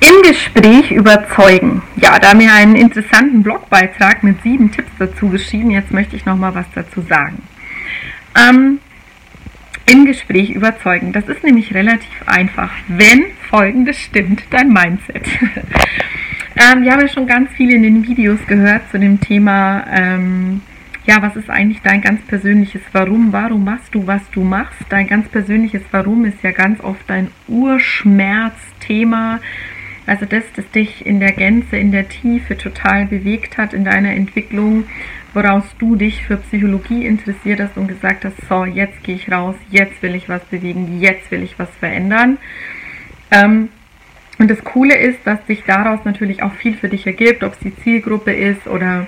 Im Gespräch überzeugen. Ja, da mir einen interessanten Blogbeitrag mit sieben Tipps dazu geschrieben, jetzt möchte ich noch mal was dazu sagen. Ähm, Im Gespräch überzeugen. Das ist nämlich relativ einfach, wenn folgendes stimmt, dein Mindset. ähm, wir haben ja schon ganz viel in den Videos gehört zu dem Thema ähm, ja, was ist eigentlich dein ganz persönliches Warum? Warum machst du, was du machst? Dein ganz persönliches Warum ist ja ganz oft dein Urschmerzthema. Also das, das dich in der Gänze, in der Tiefe total bewegt hat in deiner Entwicklung, woraus du dich für Psychologie interessiert hast und gesagt hast, so, jetzt gehe ich raus, jetzt will ich was bewegen, jetzt will ich was verändern. Ähm, und das Coole ist, dass sich daraus natürlich auch viel für dich ergibt, ob es die Zielgruppe ist oder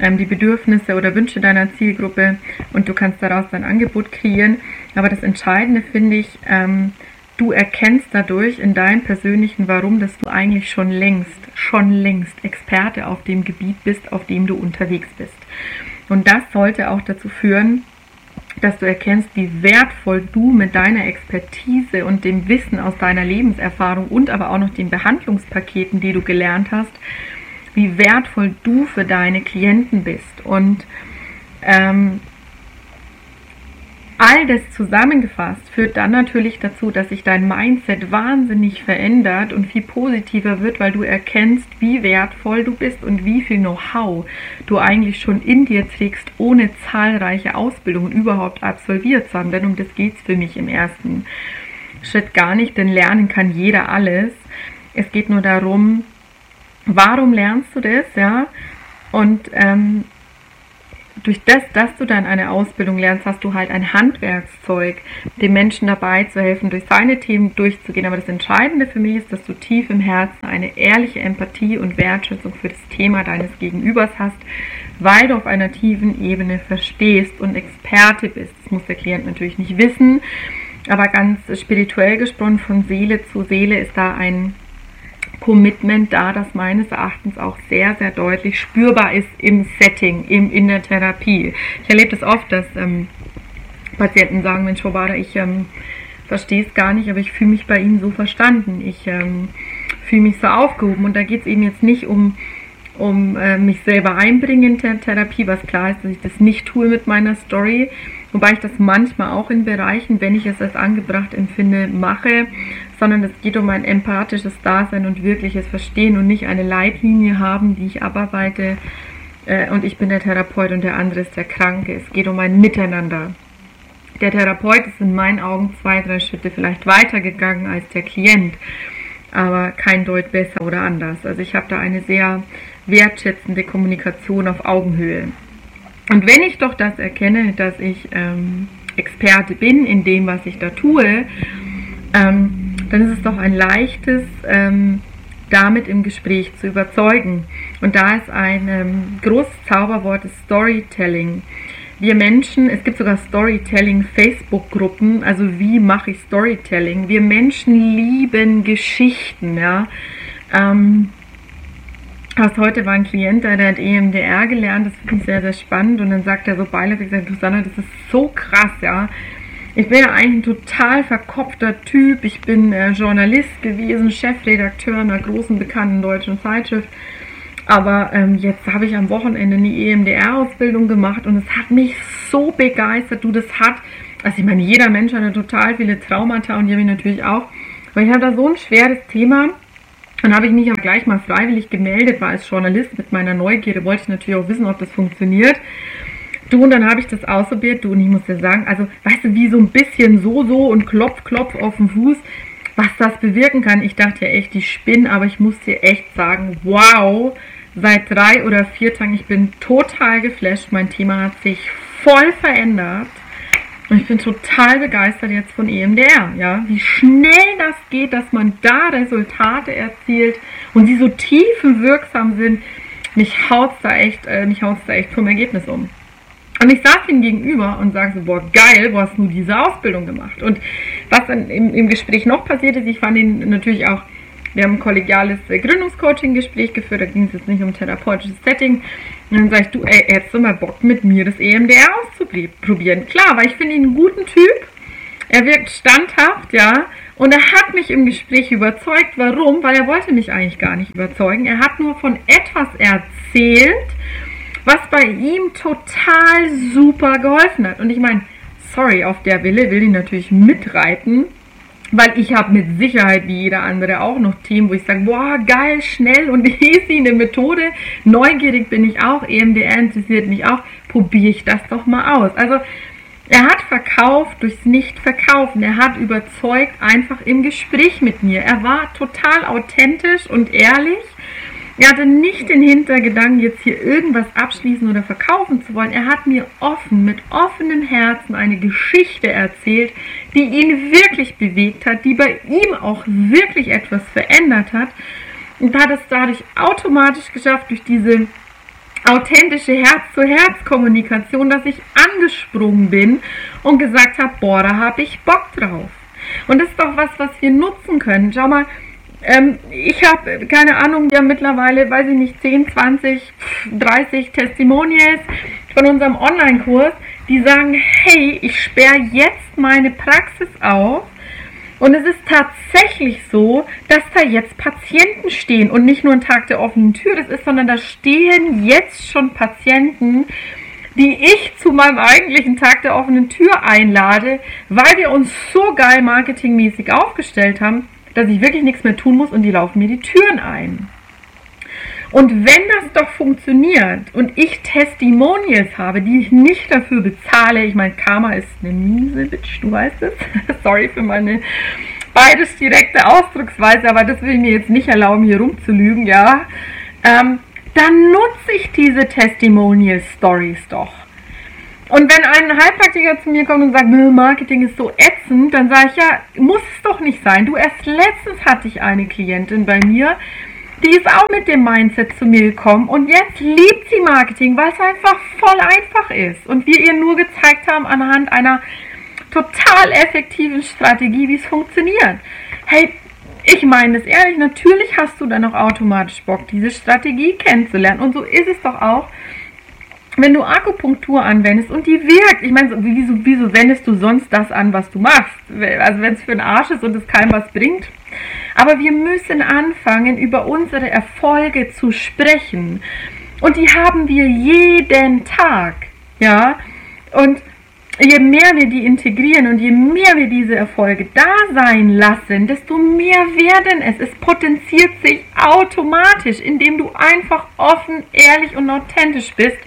ähm, die Bedürfnisse oder Wünsche deiner Zielgruppe und du kannst daraus dein Angebot kreieren. Aber das Entscheidende finde ich, ähm, du erkennst dadurch in deinem persönlichen Warum, dass du eigentlich schon längst, schon längst Experte auf dem Gebiet bist, auf dem du unterwegs bist. Und das sollte auch dazu führen, dass du erkennst, wie wertvoll du mit deiner Expertise und dem Wissen aus deiner Lebenserfahrung und aber auch noch den Behandlungspaketen, die du gelernt hast, wie wertvoll du für deine Klienten bist. Und ähm, All das zusammengefasst führt dann natürlich dazu, dass sich dein Mindset wahnsinnig verändert und viel positiver wird, weil du erkennst, wie wertvoll du bist und wie viel Know-how du eigentlich schon in dir trägst, ohne zahlreiche Ausbildungen überhaupt absolviert zu haben. Denn um das geht es für mich im ersten Schritt gar nicht, denn lernen kann jeder alles. Es geht nur darum, warum lernst du das, ja? Und ähm, durch das, dass du dann eine Ausbildung lernst, hast du halt ein Handwerkszeug, dem Menschen dabei zu helfen, durch seine Themen durchzugehen. Aber das Entscheidende für mich ist, dass du tief im Herzen eine ehrliche Empathie und Wertschätzung für das Thema deines Gegenübers hast, weil du auf einer tiefen Ebene verstehst und Experte bist. Das muss der Klient natürlich nicht wissen, aber ganz spirituell gesprochen von Seele zu Seele ist da ein Commitment da, das meines Erachtens auch sehr, sehr deutlich spürbar ist im Setting, im, in der Therapie. Ich erlebe das oft, dass ähm, Patienten sagen, Mensch, Frau Bader, ich ähm, verstehe es gar nicht, aber ich fühle mich bei Ihnen so verstanden. Ich ähm, fühle mich so aufgehoben. Und da geht es eben jetzt nicht um, um äh, mich selber einbringen in der Therapie, was klar ist, dass ich das nicht tue mit meiner Story, Wobei ich das manchmal auch in Bereichen, wenn ich es als angebracht empfinde, mache, sondern es geht um ein empathisches Dasein und wirkliches Verstehen und nicht eine Leitlinie haben, die ich abarbeite äh, und ich bin der Therapeut und der andere ist der Kranke. Es geht um ein Miteinander. Der Therapeut ist in meinen Augen zwei, drei Schritte vielleicht weitergegangen als der Klient, aber kein Deut besser oder anders. Also ich habe da eine sehr wertschätzende Kommunikation auf Augenhöhe. Und wenn ich doch das erkenne, dass ich ähm, Experte bin in dem, was ich da tue, ähm, dann ist es doch ein leichtes, ähm, damit im Gespräch zu überzeugen. Und da ist ein ähm, großes Zauberwort ist Storytelling. Wir Menschen, es gibt sogar Storytelling-Facebook-Gruppen, also wie mache ich Storytelling? Wir Menschen lieben Geschichten, ja. Ähm, Fast heute war ein Klient, der hat EMDR gelernt, das finde ich sehr, sehr spannend. Und dann sagt er so beiläufig, sagt, Susanne, das ist so krass, ja. Ich bin ja eigentlich ein total verkopfter Typ. Ich bin äh, Journalist gewesen, Chefredakteur einer großen bekannten deutschen Zeitschrift. Aber ähm, jetzt habe ich am Wochenende eine EMDR-Ausbildung gemacht und es hat mich so begeistert. Du, das hat, also ich meine, jeder Mensch hat ja total viele Traumata und die habe ich natürlich auch. Aber ich habe da so ein schweres Thema dann habe ich mich aber gleich mal freiwillig gemeldet, war als Journalist mit meiner Neugierde, wollte ich natürlich auch wissen, ob das funktioniert. Du, und dann habe ich das ausprobiert, du, und ich muss dir sagen, also, weißt du, wie so ein bisschen so, so und klopf, klopf auf den Fuß, was das bewirken kann. Ich dachte ja echt, ich spinne, aber ich muss dir echt sagen, wow, seit drei oder vier Tagen. Ich bin total geflasht. Mein Thema hat sich voll verändert. Und ich bin total begeistert jetzt von EMDR, ja, wie schnell das geht, dass man da Resultate erzielt und die so tiefenwirksam sind. Mich haut's da echt, äh, mich haut's da echt vom Ergebnis um. Und ich saß ihm gegenüber und sage so, boah, geil, wo hast du diese Ausbildung gemacht? Und was dann im, im Gespräch noch passiert ist, ich fand ihn natürlich auch wir haben ein kollegiales äh, Gründungscoaching-Gespräch geführt, da ging es jetzt nicht um therapeutisches Setting. Und dann sag ich, du, ey, hättest du mal Bock mit mir das EMDR auszuprobieren? Klar, weil ich finde ihn einen guten Typ. Er wirkt standhaft, ja. Und er hat mich im Gespräch überzeugt. Warum? Weil er wollte mich eigentlich gar nicht überzeugen. Er hat nur von etwas erzählt, was bei ihm total super geholfen hat. Und ich meine, sorry, auf der Wille will ich natürlich mitreiten weil ich habe mit Sicherheit wie jeder andere auch noch Themen, wo ich sage, boah, geil, schnell und easy eine Methode. Neugierig bin ich auch, EMDR interessiert mich auch. Probiere ich das doch mal aus. Also er hat verkauft durchs Nicht-Verkaufen. Er hat überzeugt einfach im Gespräch mit mir. Er war total authentisch und ehrlich er hatte nicht den Hintergedanken, jetzt hier irgendwas abschließen oder verkaufen zu wollen. Er hat mir offen, mit offenem Herzen eine Geschichte erzählt, die ihn wirklich bewegt hat, die bei ihm auch wirklich etwas verändert hat. Und hat es dadurch automatisch geschafft, durch diese authentische Herz-zu-Herz-Kommunikation, dass ich angesprungen bin und gesagt habe, boah, da habe ich Bock drauf. Und das ist doch was, was wir nutzen können. Schau mal, ähm, ich habe, keine Ahnung, ja mittlerweile, weiß ich nicht, 10, 20, 30 Testimonials von unserem Online-Kurs, die sagen, hey, ich sperre jetzt meine Praxis auf. Und es ist tatsächlich so, dass da jetzt Patienten stehen und nicht nur ein Tag der offenen Tür das ist, sondern da stehen jetzt schon Patienten, die ich zu meinem eigentlichen Tag der offenen Tür einlade, weil wir uns so geil marketingmäßig aufgestellt haben, dass ich wirklich nichts mehr tun muss und die laufen mir die Türen ein. Und wenn das doch funktioniert und ich Testimonials habe, die ich nicht dafür bezahle, ich meine, Karma ist eine miese Bitch, du weißt es. Sorry für meine beides direkte Ausdrucksweise, aber das will ich mir jetzt nicht erlauben, hier rumzulügen, ja. Ähm, dann nutze ich diese Testimonial Stories doch. Und wenn ein Heilpraktiker zu mir kommt und sagt, Marketing ist so ätzend, dann sage ich ja, muss es doch nicht sein. Du erst letztens hatte ich eine Klientin bei mir, die ist auch mit dem Mindset zu mir gekommen und jetzt liebt sie Marketing, weil es einfach voll einfach ist und wir ihr nur gezeigt haben anhand einer total effektiven Strategie, wie es funktioniert. Hey, ich meine es ehrlich, natürlich hast du dann auch automatisch Bock, diese Strategie kennenzulernen und so ist es doch auch wenn du Akupunktur anwendest und die wirkt, ich meine, wieso, wieso wendest du sonst das an, was du machst? Also wenn es für den Arsch ist und es keinem was bringt. Aber wir müssen anfangen, über unsere Erfolge zu sprechen. Und die haben wir jeden Tag. Ja. Und je mehr wir die integrieren und je mehr wir diese Erfolge da sein lassen, desto mehr werden es. Es potenziert sich automatisch, indem du einfach offen, ehrlich und authentisch bist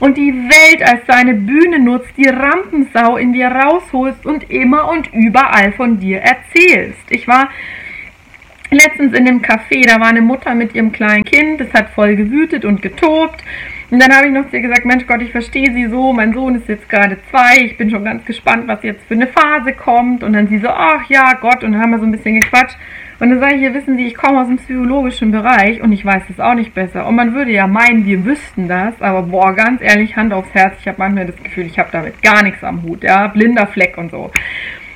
und die Welt als seine Bühne nutzt, die Rampensau in dir rausholst und immer und überall von dir erzählst. Ich war letztens in dem Café, da war eine Mutter mit ihrem kleinen Kind, das hat voll gewütet und getobt. Und dann habe ich noch zu ihr gesagt, Mensch Gott, ich verstehe sie so, mein Sohn ist jetzt gerade zwei, ich bin schon ganz gespannt, was jetzt für eine Phase kommt. Und dann sie so, ach ja, Gott, und dann haben wir so ein bisschen gequatscht. Und dann sage ich, ihr wissen Sie, ich komme aus dem psychologischen Bereich und ich weiß es auch nicht besser. Und man würde ja meinen, wir wüssten das, aber boah, ganz ehrlich, Hand aufs Herz, ich habe manchmal das Gefühl, ich habe damit gar nichts am Hut, ja, blinder Fleck und so.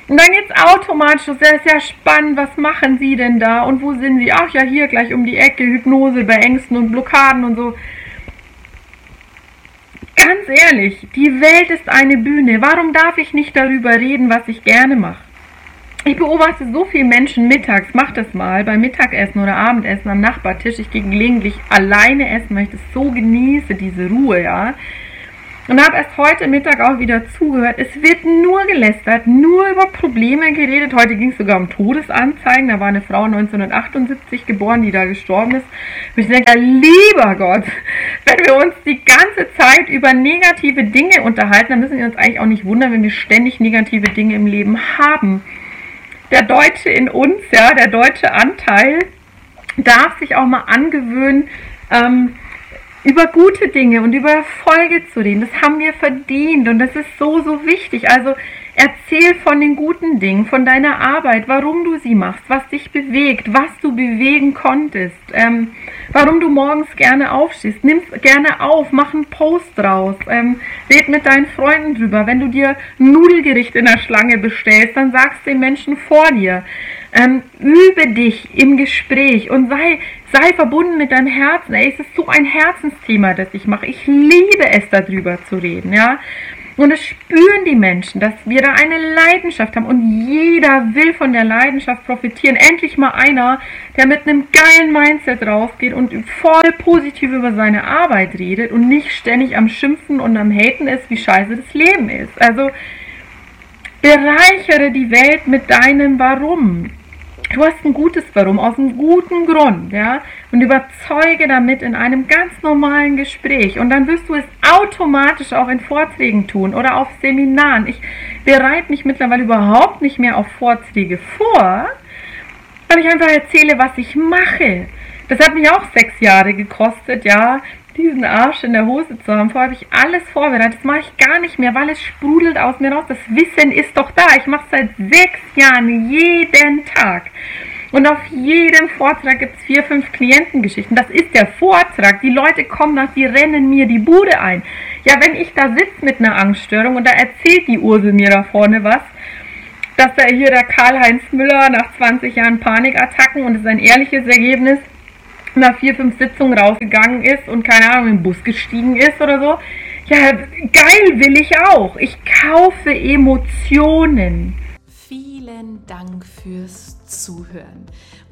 Und dann geht es automatisch, das ist ja spannend, was machen Sie denn da und wo sind Sie? Ach ja, hier gleich um die Ecke, Hypnose bei Ängsten und Blockaden und so. Ganz ehrlich, die Welt ist eine Bühne. Warum darf ich nicht darüber reden, was ich gerne mache? Ich beobachte so viele Menschen mittags, mach das mal, beim Mittagessen oder Abendessen am Nachbartisch. Ich gehe gelegentlich alleine essen, weil ich das so genieße, diese Ruhe, ja. Und habe erst heute Mittag auch wieder zugehört. Es wird nur gelästert, nur über Probleme geredet. Heute ging es sogar um Todesanzeigen. Da war eine Frau 1978 geboren, die da gestorben ist. Und ich denke, lieber Gott, wenn wir uns die ganze Zeit über negative Dinge unterhalten, dann müssen wir uns eigentlich auch nicht wundern, wenn wir ständig negative Dinge im Leben haben der Deutsche in uns, ja, der deutsche Anteil, darf sich auch mal angewöhnen, ähm, über gute Dinge und über Erfolge zu reden. Das haben wir verdient und das ist so, so wichtig. Also erzähl von den guten Dingen, von deiner Arbeit, warum du sie machst, was dich bewegt, was du bewegen konntest, ähm, warum du morgens gerne aufstehst. Nimm gerne auf, mach einen Post draus, ähm, red mit deinen Freunden drüber. Wenn du dir Nudelgericht in der Schlange bestellst, dann sagst den Menschen vor dir. Ähm, übe dich im Gespräch und sei, sei verbunden mit deinem Herzen. Ey, es ist so ein Herzensthema, das ich mache. Ich liebe es, darüber zu reden, ja. Und es spüren die Menschen, dass wir da eine Leidenschaft haben und jeder will von der Leidenschaft profitieren. Endlich mal einer, der mit einem geilen Mindset rausgeht und voll positiv über seine Arbeit redet und nicht ständig am Schimpfen und am Haten ist, wie scheiße das Leben ist. Also bereichere die Welt mit deinem Warum. Du hast ein gutes Warum, aus einem guten Grund, ja, und überzeuge damit in einem ganz normalen Gespräch. Und dann wirst du es automatisch auch in Vorträgen tun oder auf Seminaren. Ich bereite mich mittlerweile überhaupt nicht mehr auf Vorträge vor, weil ich einfach erzähle, was ich mache. Das hat mich auch sechs Jahre gekostet, ja, diesen Arsch in der Hose zu haben. Vorher habe ich alles vorbereitet. Das mache ich gar nicht mehr, weil es sprudelt aus mir raus. Das Wissen ist doch da. Ich mache es seit sechs Jahren jeden Tag. Und auf jedem Vortrag gibt es vier, fünf Klientengeschichten. Das ist der Vortrag. Die Leute kommen nach, die rennen mir die Bude ein. Ja, wenn ich da sitze mit einer Angststörung und da erzählt die Ursel mir da vorne was, dass da hier der Karl-Heinz Müller nach 20 Jahren Panikattacken und es ist ein ehrliches Ergebnis, nach vier, fünf Sitzungen rausgegangen ist und keine Ahnung, im Bus gestiegen ist oder so. Ja, geil will ich auch. Ich kaufe Emotionen. Vielen Dank fürs Zuhören.